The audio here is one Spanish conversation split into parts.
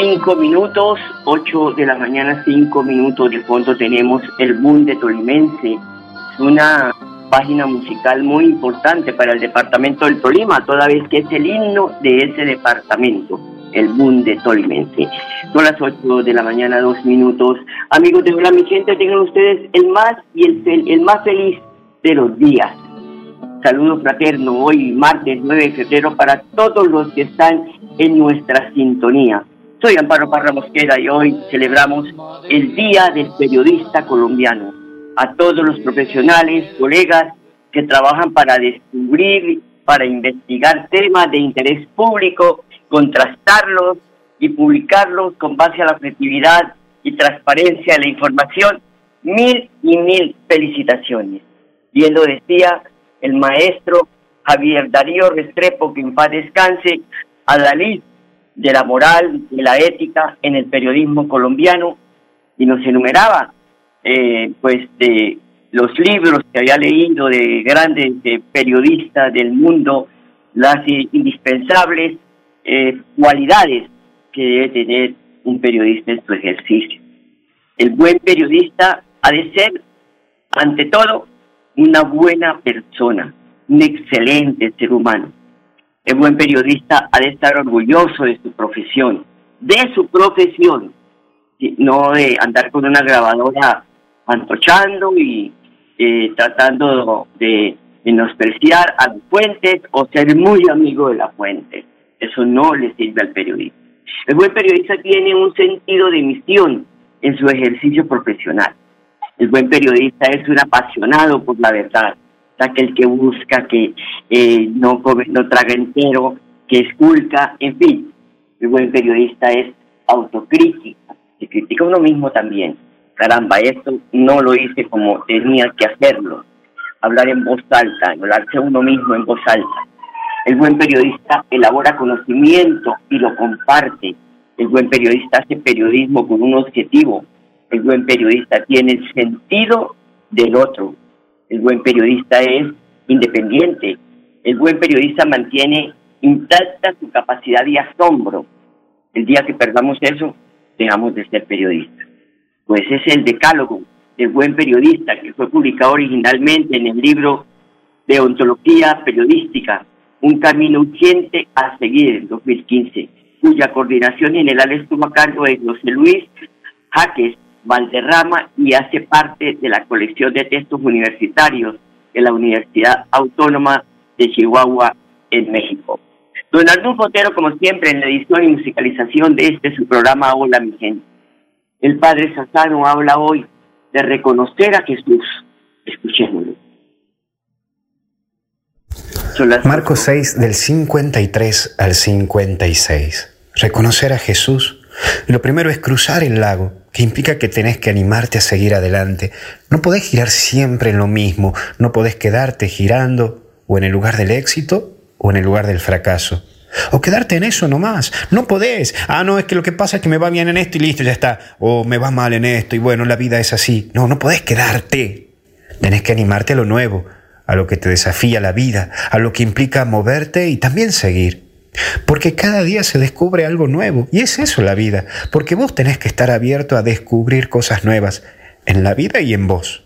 Cinco minutos, ocho de la mañana, cinco minutos de fondo tenemos El Boom de Tolimense, una página musical muy importante para el departamento del Tolima, toda vez que es el himno de ese departamento, el Boom de Tolimense. Son las 8 de la mañana, 2 minutos. Amigos de Hola, mi gente, tengan ustedes el más y el, fel el más feliz de los días. Saludos fraterno hoy, martes 9 de febrero, para todos los que están en nuestra sintonía. Soy Amparo Parra Mosquera y hoy celebramos el Día del Periodista Colombiano. A todos los profesionales, colegas que trabajan para descubrir, para investigar temas de interés público, contrastarlos y publicarlos con base a la objetividad y transparencia de la información. Mil y mil felicitaciones. Bien lo decía el maestro Javier Darío Restrepo, que en paz descanse, a de la moral, de la ética en el periodismo colombiano, y nos enumeraba, eh, pues, de los libros que había leído de grandes periodistas del mundo, las indispensables eh, cualidades que debe tener un periodista en su ejercicio. El buen periodista ha de ser, ante todo, una buena persona, un excelente ser humano. El buen periodista ha de estar orgulloso de su profesión, de su profesión, no de andar con una grabadora antochando y eh, tratando de menospreciar a las fuentes o ser muy amigo de la fuente. Eso no le sirve al periodista. El buen periodista tiene un sentido de misión en su ejercicio profesional. El buen periodista es un apasionado por la verdad, aquel que busca, que eh, no, no traga entero, que esculca, en fin. El buen periodista es autocrítica, se critica a uno mismo también. Caramba, esto no lo hice como tenía que hacerlo. Hablar en voz alta, hablarse a uno mismo en voz alta. El buen periodista elabora conocimiento y lo comparte. El buen periodista hace periodismo con un objetivo. El buen periodista tiene el sentido del otro. El buen periodista es independiente. El buen periodista mantiene intacta su capacidad de asombro. El día que perdamos eso, dejamos de ser periodistas. Pues es el decálogo del buen periodista que fue publicado originalmente en el libro de ontología periodística, un camino urgente a seguir en 2015, cuya coordinación general estuvo a cargo de José Luis Jaques Valderrama y hace parte de la colección de textos universitarios de la Universidad Autónoma de Chihuahua en México. Don Arnulfo Otero, como siempre, en la edición y musicalización de este su programa Hola mi gente. El Padre Sassano habla hoy de reconocer a Jesús. Escuchémoslo. Marcos 6 del 53 al 56. Reconocer a Jesús. Lo primero es cruzar el lago. Que implica que tenés que animarte a seguir adelante. No podés girar siempre en lo mismo, no podés quedarte girando o en el lugar del éxito o en el lugar del fracaso. O quedarte en eso nomás. No podés. Ah, no, es que lo que pasa es que me va bien en esto y listo, ya está. O me va mal en esto y bueno, la vida es así. No, no podés quedarte. Tenés que animarte a lo nuevo, a lo que te desafía la vida, a lo que implica moverte y también seguir. Porque cada día se descubre algo nuevo. Y es eso la vida. Porque vos tenés que estar abierto a descubrir cosas nuevas en la vida y en vos.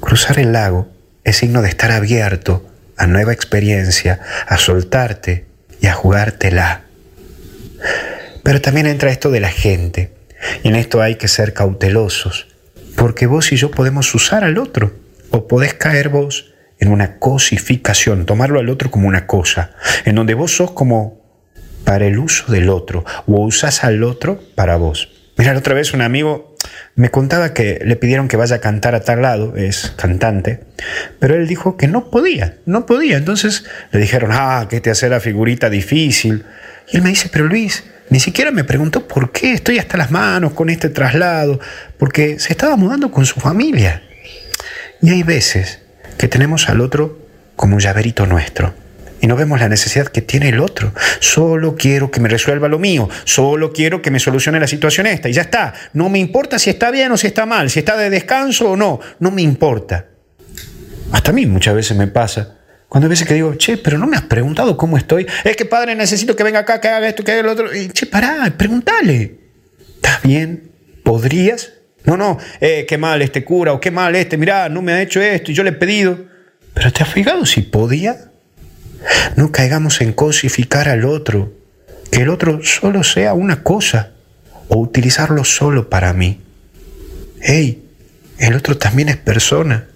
Cruzar el lago es signo de estar abierto a nueva experiencia, a soltarte y a jugártela. Pero también entra esto de la gente. Y en esto hay que ser cautelosos. Porque vos y yo podemos usar al otro. O podés caer vos en una cosificación, tomarlo al otro como una cosa, en donde vos sos como para el uso del otro, o usas al otro para vos. Mira, otra vez un amigo me contaba que le pidieron que vaya a cantar a tal lado, es cantante, pero él dijo que no podía, no podía. Entonces le dijeron, ah, que te hace la figurita difícil. Y él me dice, pero Luis, ni siquiera me preguntó por qué estoy hasta las manos con este traslado, porque se estaba mudando con su familia. Y hay veces que tenemos al otro como un llaverito nuestro. Y no vemos la necesidad que tiene el otro. Solo quiero que me resuelva lo mío. Solo quiero que me solucione la situación esta. Y ya está. No me importa si está bien o si está mal. Si está de descanso o no. No me importa. Hasta a mí muchas veces me pasa. Cuando a veces que digo, che, pero no me has preguntado cómo estoy. Es que padre, necesito que venga acá, que haga esto, que haga lo otro. Y, che, pará, pregúntale. ¿Estás bien? ¿Podrías? No, no, eh, qué mal este cura o qué mal este, mirá, no me ha hecho esto y yo le he pedido. Pero ¿te has fijado si podía? No caigamos en cosificar al otro, que el otro solo sea una cosa o utilizarlo solo para mí. Hey, el otro también es persona.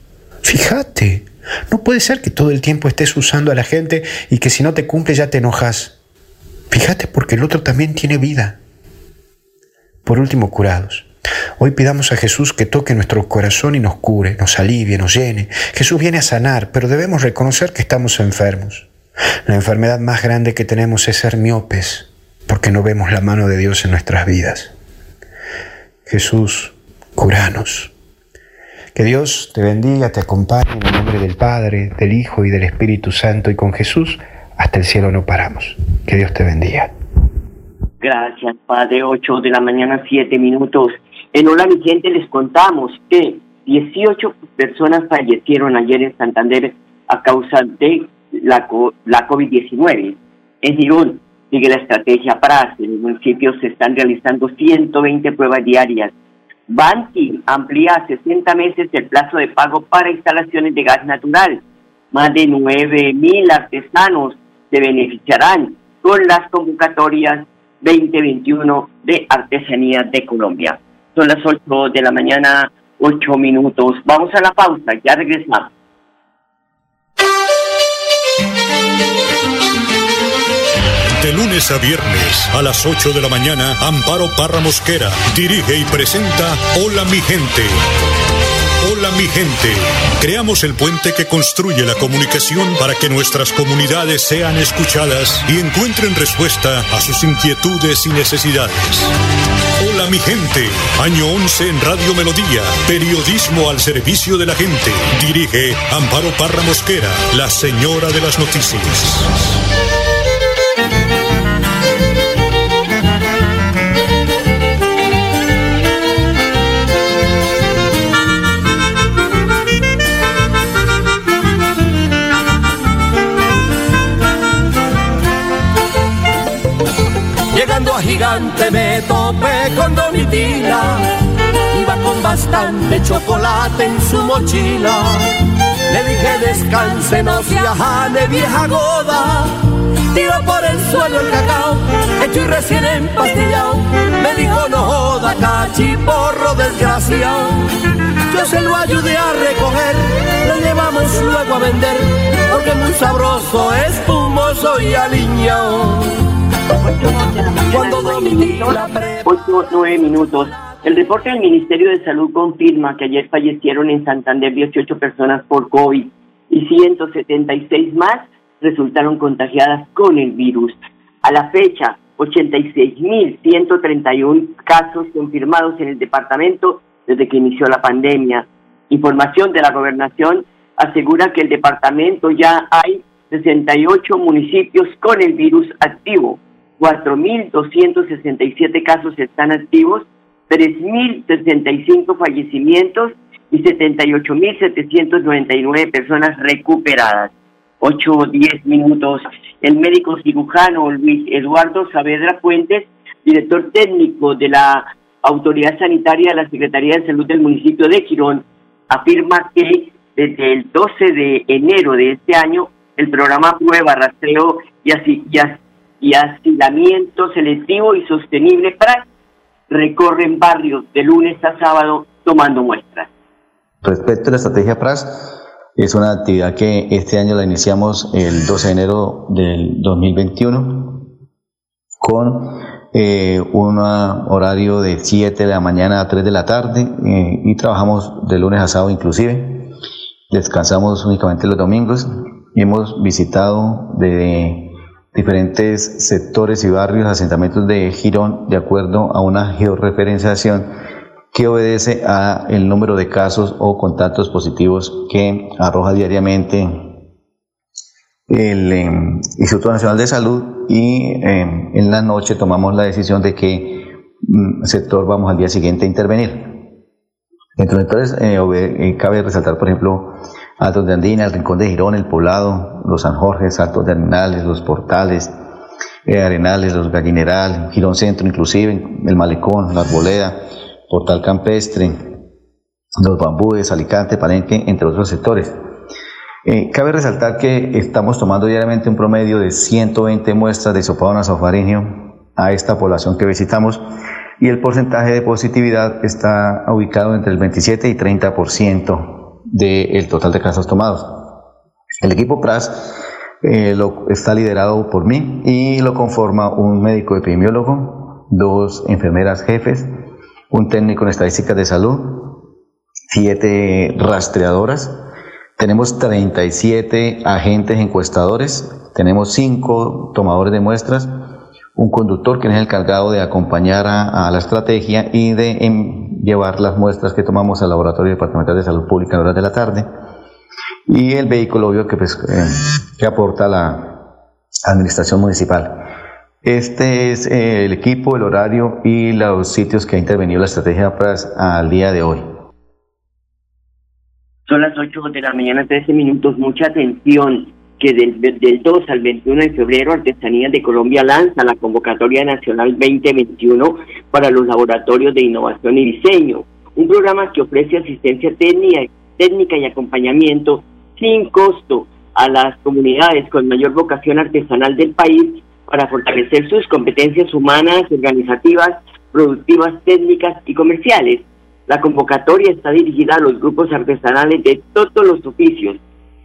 Fíjate, no puede ser que todo el tiempo estés usando a la gente y que si no te cumple ya te enojas. Fíjate porque el otro también tiene vida. Por último, curados. Hoy pidamos a Jesús que toque nuestro corazón y nos cure, nos alivie, nos llene. Jesús viene a sanar, pero debemos reconocer que estamos enfermos. La enfermedad más grande que tenemos es ser miopes, porque no vemos la mano de Dios en nuestras vidas. Jesús, curanos. Que Dios te bendiga, te acompañe en el nombre del Padre, del Hijo y del Espíritu Santo, y con Jesús hasta el cielo no paramos. Que Dios te bendiga. Gracias, Padre. 8 de la mañana, 7 minutos. En Hola mi les contamos que 18 personas fallecieron ayer en Santander a causa de la, la COVID-19. En Girón sigue la estrategia para En los municipios se están realizando 120 pruebas diarias. Banti amplía a 60 meses el plazo de pago para instalaciones de gas natural. Más de 9 mil artesanos se beneficiarán con las convocatorias 2021 de Artesanías de Colombia. Son las 8 de la mañana, 8 minutos. Vamos a la pausa, ya regresamos. De lunes a viernes a las 8 de la mañana, Amparo Parra Mosquera dirige y presenta Hola mi gente Hola mi gente. Creamos el puente que construye la comunicación para que nuestras comunidades sean escuchadas y encuentren respuesta a sus inquietudes y necesidades. Mi gente. Año 11 en Radio Melodía. Periodismo al servicio de la gente. Dirige Amparo Parra Mosquera, la señora de las noticias. Gigante me topé con Domitila. Iba con bastante chocolate en su mochila. Le dije descanse, no se ajane, vieja goda. Tiro por el suelo el cacao, hecho y recién empastillado. Me dijo no joda, cachiporro desgraciado. Yo se lo ayudé a recoger, lo llevamos luego a vender, porque muy sabroso, espumoso y aliñado. 8 9 minutos. El reporte del Ministerio de Salud confirma que ayer fallecieron en Santander 18 personas por COVID y 176 más resultaron contagiadas con el virus. A la fecha, 86.131 casos confirmados en el departamento desde que inició la pandemia. Información de la gobernación asegura que el departamento ya hay 68 municipios con el virus activo, 4.267 casos están activos, 3.065 fallecimientos y 78.799 personas recuperadas. 8 o 10 minutos. El médico cirujano Luis Eduardo Saavedra Fuentes, director técnico de la Autoridad Sanitaria de la Secretaría de Salud del municipio de Quirón, afirma que desde el 12 de enero de este año el programa Prueba, Rastreo y, así, y, asilamiento selectivo y sostenible para recorren barrios de lunes a sábado tomando muestras. Respecto a la estrategia PRAS, es una actividad que este año la iniciamos el 12 de enero del 2021 con eh, un horario de 7 de la mañana a 3 de la tarde eh, y trabajamos de lunes a sábado inclusive. Descansamos únicamente los domingos. Hemos visitado de diferentes sectores y barrios, asentamientos de Girón, de acuerdo a una georreferenciación que obedece a el número de casos o contactos positivos que arroja diariamente el em, Instituto Nacional de Salud y em, en la noche tomamos la decisión de que mm, sector vamos al día siguiente a intervenir. Entonces, eh, eh, cabe resaltar, por ejemplo, Altos de Andina, el Rincón de Girón, el Poblado, los San Jorge, Altos de Arenales, los Portales, eh, Arenales, los Gallineral, Girón Centro inclusive, el Malecón, la Arboleda, Portal Campestre, los Bambúes, Alicante, Palenque, entre otros sectores. Eh, cabe resaltar que estamos tomando diariamente un promedio de 120 muestras de sopado nasofaringeo a esta población que visitamos y el porcentaje de positividad está ubicado entre el 27 y 30% del total de casos tomados. El equipo PRAS eh, lo, está liderado por mí y lo conforma un médico epidemiólogo, dos enfermeras jefes, un técnico en estadísticas de salud, siete rastreadoras, tenemos 37 agentes encuestadores, tenemos cinco tomadores de muestras, un conductor que es el cargado de acompañar a, la estrategia y de em, llevar las muestras que tomamos al Laboratorio Departamental de Salud Pública a horas de la tarde, y el vehículo obvio que, pues, eh, que aporta la administración municipal. Este es eh, el equipo, el horario y los sitios que ha intervenido la estrategia PRAS al día de hoy. Son las 8 de la mañana, 13 minutos. Mucha atención que del, del 2 al 21 de febrero Artesanías de Colombia lanza la convocatoria nacional 2021 para los laboratorios de innovación y diseño, un programa que ofrece asistencia técnica, técnica y acompañamiento sin costo a las comunidades con mayor vocación artesanal del país para fortalecer sus competencias humanas, organizativas, productivas, técnicas y comerciales. La convocatoria está dirigida a los grupos artesanales de todos los oficios,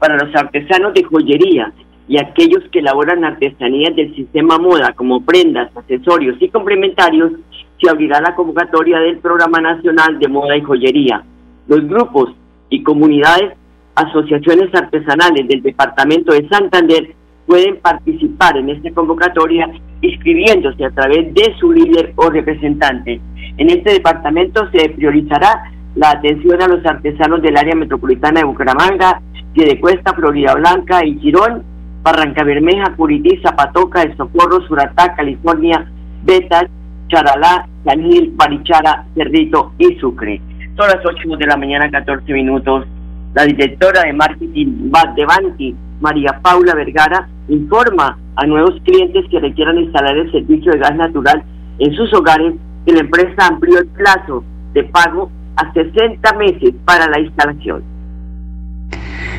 para los artesanos de joyería y aquellos que elaboran artesanías del sistema moda como prendas, accesorios y complementarios, se abrirá la convocatoria del Programa Nacional de Moda y Joyería. Los grupos y comunidades, asociaciones artesanales del Departamento de Santander pueden participar en esta convocatoria inscribiéndose a través de su líder o representante. En este departamento se priorizará la atención a los artesanos del área metropolitana de Bucaramanga, Piedecuesta, Florida Blanca y Girón, Barranca Bermeja, Curití, Zapatoca, El Socorro, Suratá, California, Betas, Charalá, San Gil, Barichara, Cerrito y Sucre. Son las 8 de la mañana, 14 minutos. La directora de marketing de Banti, María Paula Vergara, informa a nuevos clientes que requieran instalar el servicio de gas natural en sus hogares que la empresa amplió el plazo de pago a 60 meses para la instalación.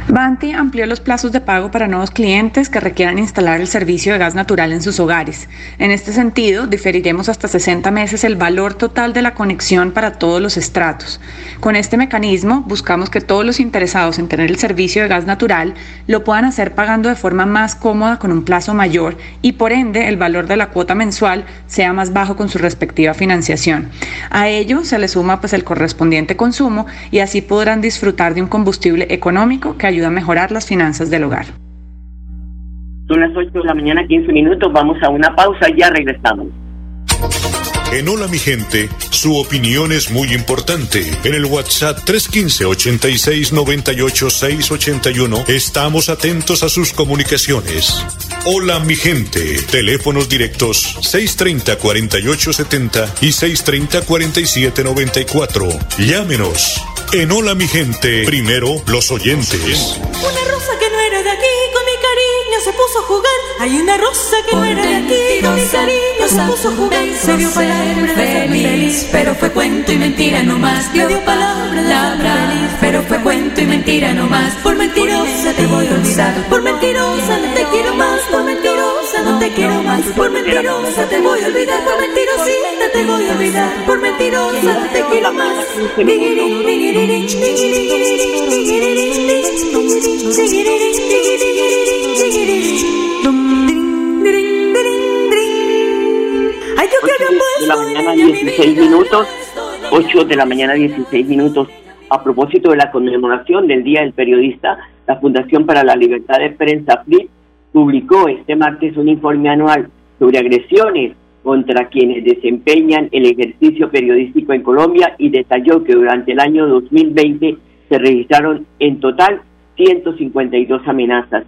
Banti amplió los plazos de pago para nuevos clientes que requieran instalar el servicio de gas natural en sus hogares. En este sentido, diferiremos hasta 60 meses el valor total de la conexión para todos los estratos. Con este mecanismo, buscamos que todos los interesados en tener el servicio de gas natural lo puedan hacer pagando de forma más cómoda con un plazo mayor y por ende el valor de la cuota mensual sea más bajo con su respectiva financiación. A ello se le suma pues el correspondiente consumo y así podrán disfrutar de un combustible económico que ayuda a mejorar las finanzas del hogar. Son las 8 de la mañana, 15 minutos. Vamos a una pausa y ya regresamos. En Hola mi gente, su opinión es muy importante. En el WhatsApp 315-8698-681 estamos atentos a sus comunicaciones. Hola mi gente, teléfonos directos 630-4870 y 630-4794. Llámenos. En Hola mi gente, primero los oyentes. Una rosa que no era de aquí, con mi cariño se puso a jugar. Hay una rosa que no era de aquí, con mi cariño se puso a jugar. Se dio palabra feliz, pero fue cuento y mentira no más. Dio palabra feliz, pero fue cuento y mentira no más. Por mentirosa te voy a olvidar, por mentirosa no te quiero más, por mentirosa no te quiero más, por mentirosa te voy a olvidar, por mentirosita te voy a olvidar, por mentirosa no te quiero más. Ay, yo de la mañana 16 minutos, 8 de la mañana 16 minutos. A propósito de la conmemoración del Día del Periodista, la Fundación para la Libertad de Prensa, FLIP, publicó este martes un informe anual sobre agresiones contra quienes desempeñan el ejercicio periodístico en Colombia y detalló que durante el año 2020 se registraron en total 152 amenazas.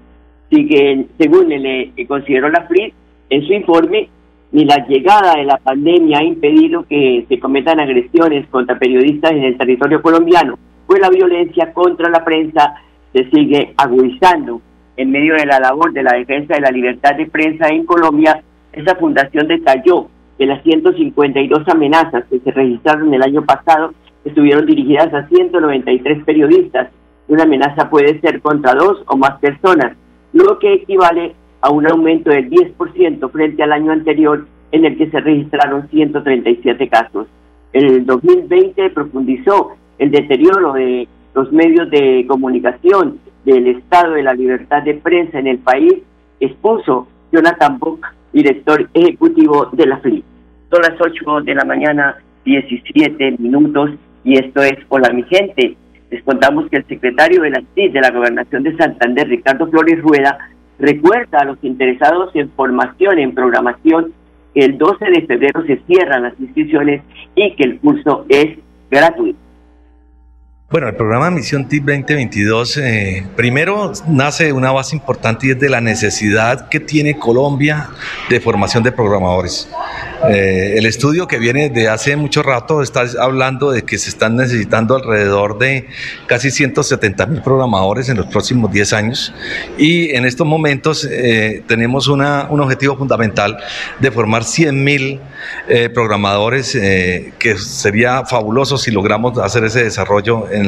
Sigue, según le consideró la FLIP, en su informe, ni la llegada de la pandemia ha impedido que se cometan agresiones contra periodistas en el territorio colombiano, pues la violencia contra la prensa se sigue agudizando. En medio de la labor de la defensa de la libertad de prensa en Colombia, esa fundación detalló que las 152 amenazas que se registraron el año pasado estuvieron dirigidas a 193 periodistas. Una amenaza puede ser contra dos o más personas, lo que equivale a un aumento del 10% frente al año anterior en el que se registraron 137 casos. El 2020 profundizó el deterioro de los medios de comunicación, del estado de la libertad de prensa en el país, expuso Jonathan Bock, director ejecutivo de la FLI. Son las 8 de la mañana, 17 minutos, y esto es Hola mi gente. Les contamos que el secretario de la CID de la Gobernación de Santander, Ricardo Flores Rueda, Recuerda a los interesados en formación en programación que el 12 de febrero se cierran las inscripciones y que el curso es gratuito. Bueno, el programa Misión TIP 2022 eh, primero nace de una base importante y es de la necesidad que tiene Colombia de formación de programadores. Eh, el estudio que viene de hace mucho rato está hablando de que se están necesitando alrededor de casi 170 mil programadores en los próximos 10 años y en estos momentos eh, tenemos una, un objetivo fundamental de formar 100 mil programadores que sería fabuloso si logramos hacer ese desarrollo en,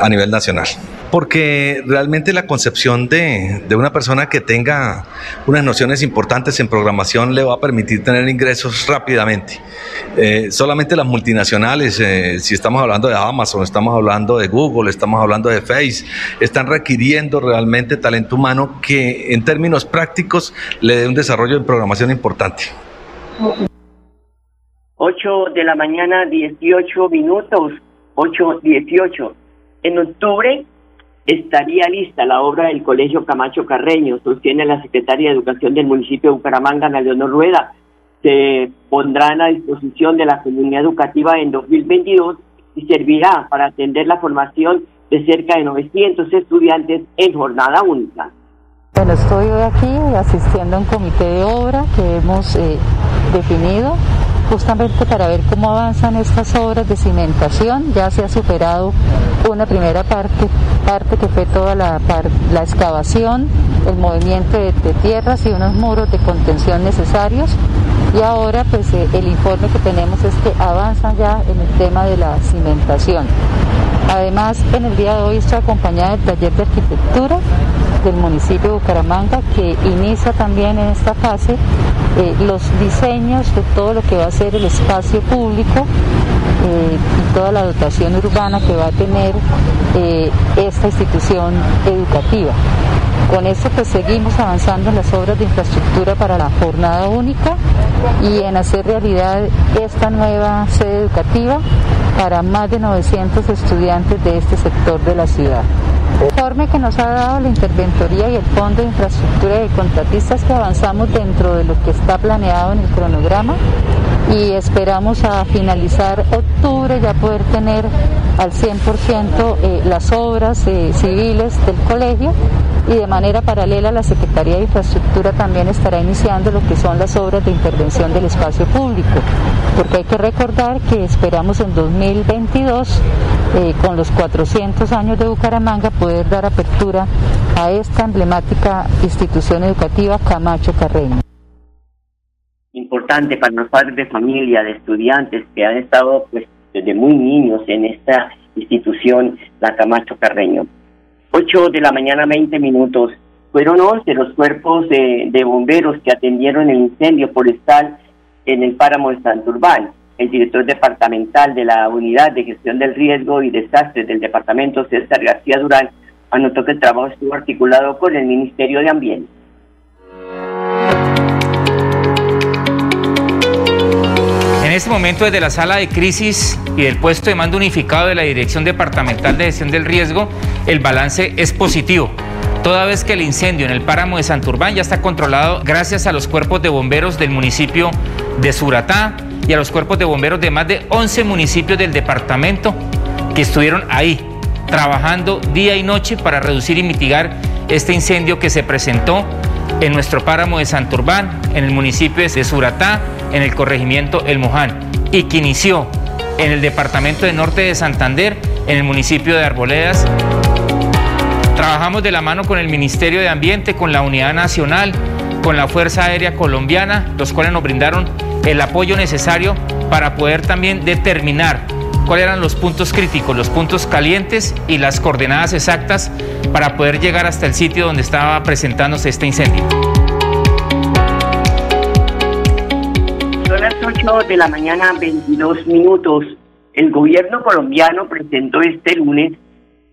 a nivel nacional porque realmente la concepción de, de, una persona que tenga unas nociones importantes en programación le va a permitir tener ingresos rápidamente. Eh, solamente las multinacionales, eh, si estamos hablando de Amazon, estamos hablando de Google, estamos hablando de Face, están requiriendo realmente talento humano que en términos prácticos le dé un desarrollo en programación importante. 8 de la mañana, 18 minutos, 8, 18. En octubre estaría lista la obra del Colegio Camacho Carreño, sostiene la secretaria de Educación del municipio de Bucaramanga, Ana Leonor Rueda. Se pondrán a disposición de la comunidad educativa en 2022 y servirá para atender la formación de cerca de 900 estudiantes en jornada única. Bueno, estoy hoy aquí asistiendo a un comité de obra que hemos eh, definido justamente para ver cómo avanzan estas obras de cimentación. Ya se ha superado una primera parte, parte que fue toda la, la excavación, el movimiento de, tierras y unos muros de contención necesarios. Y ahora pues eh, el informe que tenemos es que avanzan ya en el tema de la cimentación. Además, en el día de hoy estoy acompañada del taller de arquitectura del municipio de Bucaramanga que inicia también en esta fase eh, los diseños de todo lo que va a ser el espacio público eh, y toda la dotación urbana que va a tener eh, esta institución educativa. Con esto pues seguimos avanzando en las obras de infraestructura para la jornada única y en hacer realidad esta nueva sede educativa para más de 900 estudiantes de este sector de la ciudad. Informe que nos ha dado la Interventoría y el Fondo de Infraestructura de Contratistas que avanzamos dentro de lo que está planeado en el cronograma y esperamos a finalizar octubre ya poder tener al 100% eh, las obras eh, civiles del colegio y de manera paralela la Secretaría de Infraestructura también estará iniciando lo que son las obras de intervención del espacio público, porque hay que recordar que esperamos en 2022, eh, con los 400 años de Bucaramanga, poder dar apertura a esta emblemática institución educativa Camacho Carreño. Importante para los padres de familia, de estudiantes que han estado pues, desde muy niños en esta institución, la Camacho Carreño. 8 de la mañana, 20 minutos. Fueron 11 los cuerpos de, bomberos que atendieron el incendio forestal en el páramo de Santurbán. El director departamental de la Unidad de Gestión del Riesgo y Desastres del departamento, César García Durán, anotó que el trabajo estuvo articulado con el Ministerio de Ambiente. En este momento, desde la sala de crisis y del puesto de mando unificado de la Dirección Departamental de Gestión del Riesgo, el balance es positivo. Toda vez que el incendio en el páramo de Santurbán ya está controlado gracias a los cuerpos de bomberos del municipio de Suratá y a los cuerpos de bomberos de más de 11 municipios del departamento que estuvieron ahí trabajando día y noche para reducir y mitigar este incendio que se presentó en nuestro páramo de Santurbán, en el municipio de Suratá, en el corregimiento El Moján, y que inició en el departamento de Norte de Santander, en el municipio de Arboledas. Trabajamos de la mano con el Ministerio de Ambiente, con la Unidad Nacional, con la Fuerza Aérea Colombiana, los cuales nos brindaron el apoyo necesario para poder también determinar cuáles eran los puntos críticos, los puntos calientes y las coordenadas exactas para poder llegar hasta el sitio donde estaba presentándose este incendio. Son las 8 de la mañana, 22 minutos. El gobierno colombiano presentó este lunes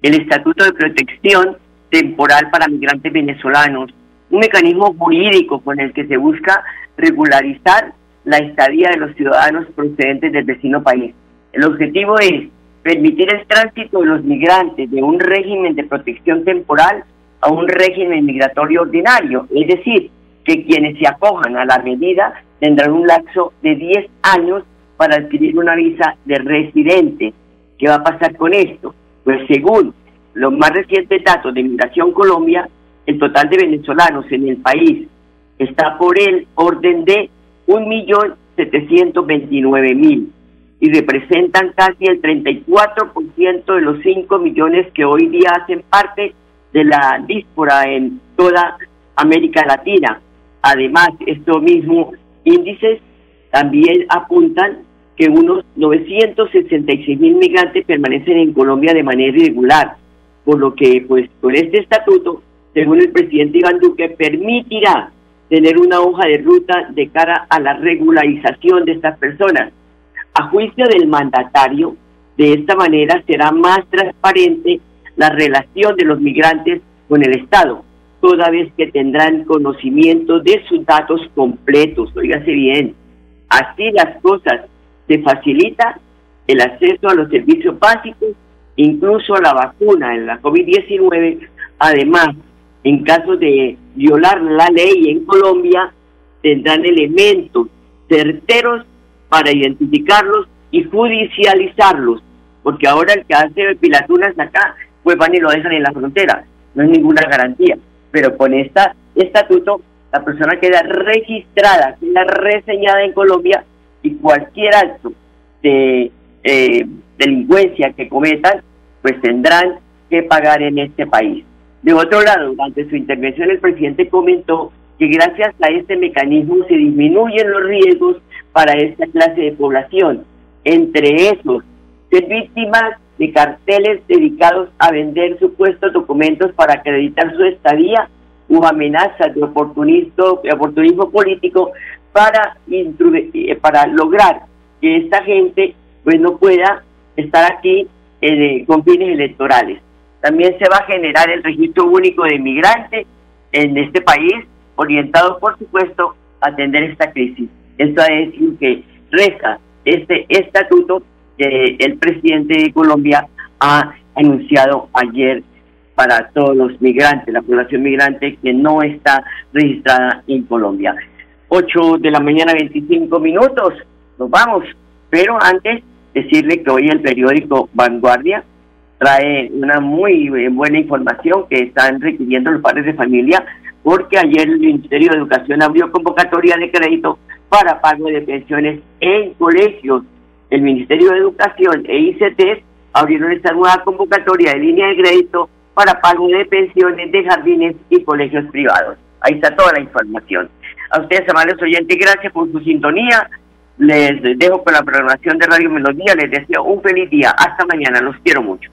el Estatuto de Protección Temporal para Migrantes Venezolanos, un mecanismo jurídico con el que se busca regularizar la estadía de los ciudadanos procedentes del vecino país. El objetivo es permitir el tránsito de los migrantes de un régimen de protección temporal a un régimen migratorio ordinario, es decir, que quienes se acojan a la medida tendrán un lapso de 10 años para adquirir una visa de residente. ¿Qué va a pasar con esto? Pues según los más recientes datos de Migración Colombia, el total de venezolanos en el país está por el orden de 1.729.000 y representan casi el 34% de los 5 millones que hoy día hacen parte de la díspora en toda América Latina. Además, estos mismos índices también apuntan que unos 966 mil migrantes permanecen en Colombia de manera irregular, por lo que pues con este estatuto, según el presidente Iván Duque, permitirá tener una hoja de ruta de cara a la regularización de estas personas a juicio del mandatario, de esta manera será más transparente la relación de los migrantes con el Estado, toda vez que tendrán conocimiento de sus datos completos. Óigase bien, así las cosas se facilita el acceso a los servicios básicos, incluso a la vacuna en la COVID-19. Además, en caso de violar la ley en Colombia, tendrán elementos certeros para identificarlos y judicializarlos, porque ahora el que hace pilatunas acá, pues van y lo dejan en la frontera, no es ninguna garantía, pero con este estatuto la persona queda registrada, queda reseñada en Colombia y cualquier acto de eh, delincuencia que cometan, pues tendrán que pagar en este país. De otro lado, durante su intervención el presidente comentó que gracias a este mecanismo se disminuyen los riesgos para esta clase de población. Entre esos, ser víctimas de carteles dedicados a vender supuestos documentos para acreditar su estadía o amenazas de oportunismo, oportunismo político para, eh, para lograr que esta gente pues no pueda estar aquí eh, con fines electorales. También se va a generar el registro único de migrantes en este país, orientado por supuesto a atender esta crisis. Esto es lo que reza este estatuto que el presidente de Colombia ha anunciado ayer para todos los migrantes, la población migrante que no está registrada en Colombia. 8 de la mañana, 25 minutos, nos vamos. Pero antes, decirle que hoy el periódico Vanguardia trae una muy buena información que están requiriendo los padres de familia, porque ayer el Ministerio de Educación abrió convocatoria de crédito para pago de pensiones en colegios. El Ministerio de Educación e ICT abrieron esta nueva convocatoria de línea de crédito para pago de pensiones de jardines y colegios privados. Ahí está toda la información. A ustedes, amables oyentes, gracias por su sintonía. Les dejo con la programación de Radio Melodía. Les deseo un feliz día. Hasta mañana. Los quiero mucho.